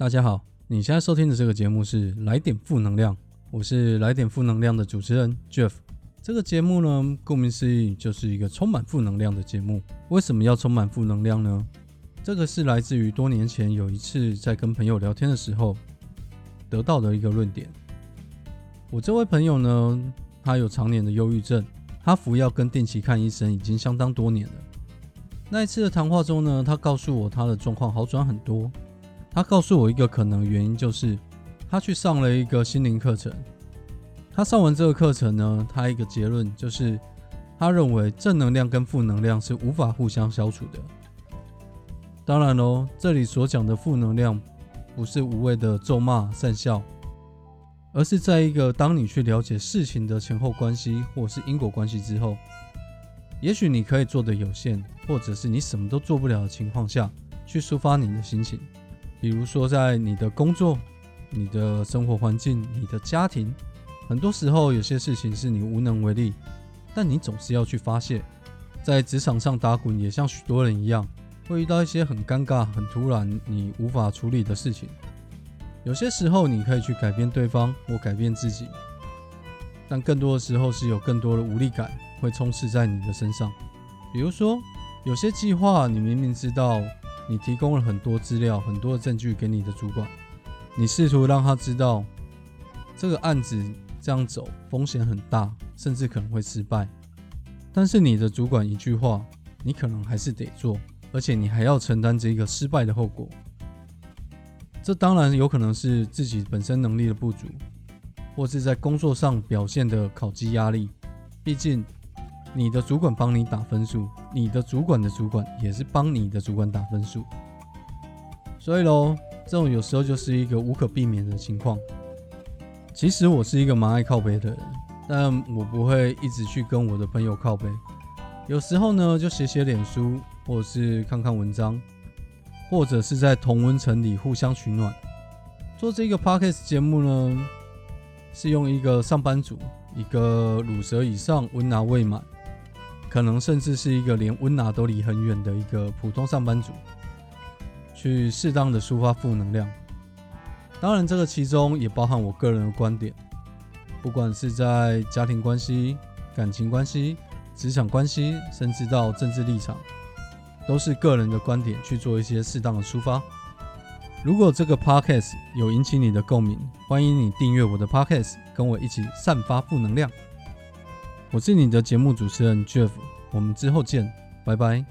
大家好，你现在收听的这个节目是《来点负能量》，我是《来点负能量》的主持人 Jeff。这个节目呢，顾名思义就是一个充满负能量的节目。为什么要充满负能量呢？这个是来自于多年前有一次在跟朋友聊天的时候得到的一个论点。我这位朋友呢，他有常年的忧郁症，他服药跟定期看医生已经相当多年了。那一次的谈话中呢，他告诉我他的状况好转很多。他告诉我一个可能原因，就是他去上了一个心灵课程。他上完这个课程呢，他一个结论就是，他认为正能量跟负能量是无法互相消除的。当然喽，这里所讲的负能量，不是无谓的咒骂善笑，而是在一个当你去了解事情的前后关系或是因果关系之后。也许你可以做的有限，或者是你什么都做不了的情况下去抒发你的心情，比如说在你的工作、你的生活环境、你的家庭，很多时候有些事情是你无能为力，但你总是要去发泄。在职场上打滚，也像许多人一样，会遇到一些很尴尬、很突然、你无法处理的事情。有些时候你可以去改变对方或改变自己，但更多的时候是有更多的无力感。会充斥在你的身上，比如说，有些计划你明明知道，你提供了很多资料、很多的证据给你的主管，你试图让他知道这个案子这样走风险很大，甚至可能会失败，但是你的主管一句话，你可能还是得做，而且你还要承担这个失败的后果。这当然有可能是自己本身能力的不足，或是在工作上表现的考绩压力，毕竟。你的主管帮你打分数，你的主管的主管也是帮你的主管打分数，所以喽，这种有时候就是一个无可避免的情况。其实我是一个蛮爱靠背的人，但我不会一直去跟我的朋友靠背。有时候呢，就写写脸书，或者是看看文章，或者是在同温层里互相取暖。做这个 podcast 节目呢，是用一个上班族，一个乳蛇以上温拿未满。可能甚至是一个连温拿都离很远的一个普通上班族，去适当的抒发负能量。当然，这个其中也包含我个人的观点，不管是在家庭关系、感情关系、职场关系，甚至到政治立场，都是个人的观点去做一些适当的抒发。如果这个 podcast 有引起你的共鸣，欢迎你订阅我的 podcast，跟我一起散发负能量。我是你的节目主持人 Jeff，我们之后见，拜拜。